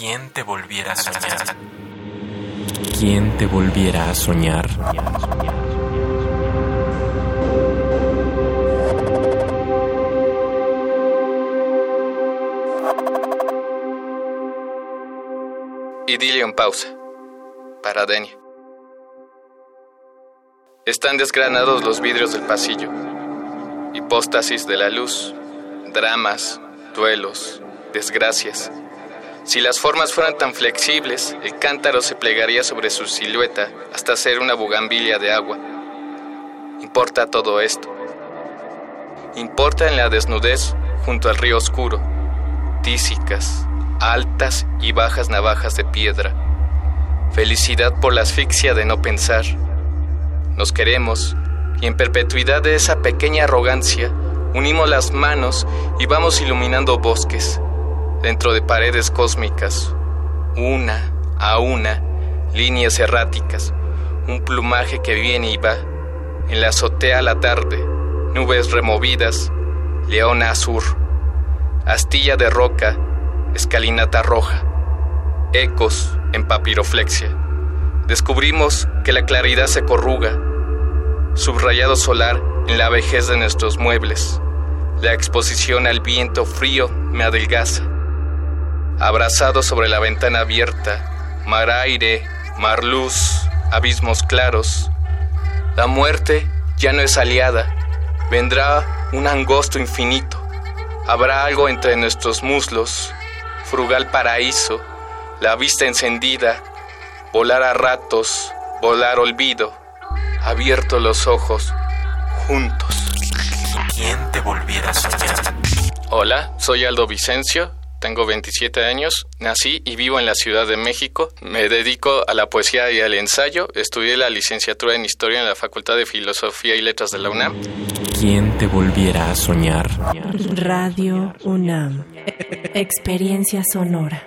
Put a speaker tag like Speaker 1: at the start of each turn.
Speaker 1: ¿Quién te volviera a soñar? ¿Quién te volviera a soñar?
Speaker 2: Idilio en pausa. Para Denia. Están desgranados los vidrios del pasillo. Hipóstasis de la luz. Dramas, duelos, desgracias. Si las formas fueran tan flexibles, el cántaro se plegaría sobre su silueta hasta ser una bugambilia de agua. Importa todo esto. Importa en la desnudez junto al río oscuro, tísicas, altas y bajas navajas de piedra. Felicidad por la asfixia de no pensar. Nos queremos y en perpetuidad de esa pequeña arrogancia unimos las manos y vamos iluminando bosques dentro de paredes cósmicas, una a una, líneas erráticas, un plumaje que viene y va, en la azotea la tarde, nubes removidas, leona azur, astilla de roca, escalinata roja, ecos en papiroflexia. Descubrimos que la claridad se corruga, subrayado solar en la vejez de nuestros muebles. La exposición al viento frío me adelgaza. Abrazado sobre la ventana abierta, mar aire, mar luz, abismos claros. La muerte ya no es aliada, vendrá un angosto infinito. Habrá algo entre nuestros muslos, frugal paraíso, la vista encendida, volar a ratos, volar olvido, abiertos los ojos, juntos.
Speaker 1: ¿Quién te volviera a soñar?
Speaker 2: Hola, soy Aldo Vicencio, tengo 27 años, nací y vivo en la Ciudad de México, me dedico a la poesía y al ensayo, estudié la licenciatura en Historia en la Facultad de Filosofía y Letras de la UNAM.
Speaker 1: ¿Quién te volviera a soñar?
Speaker 3: Radio UNAM. Experiencia sonora.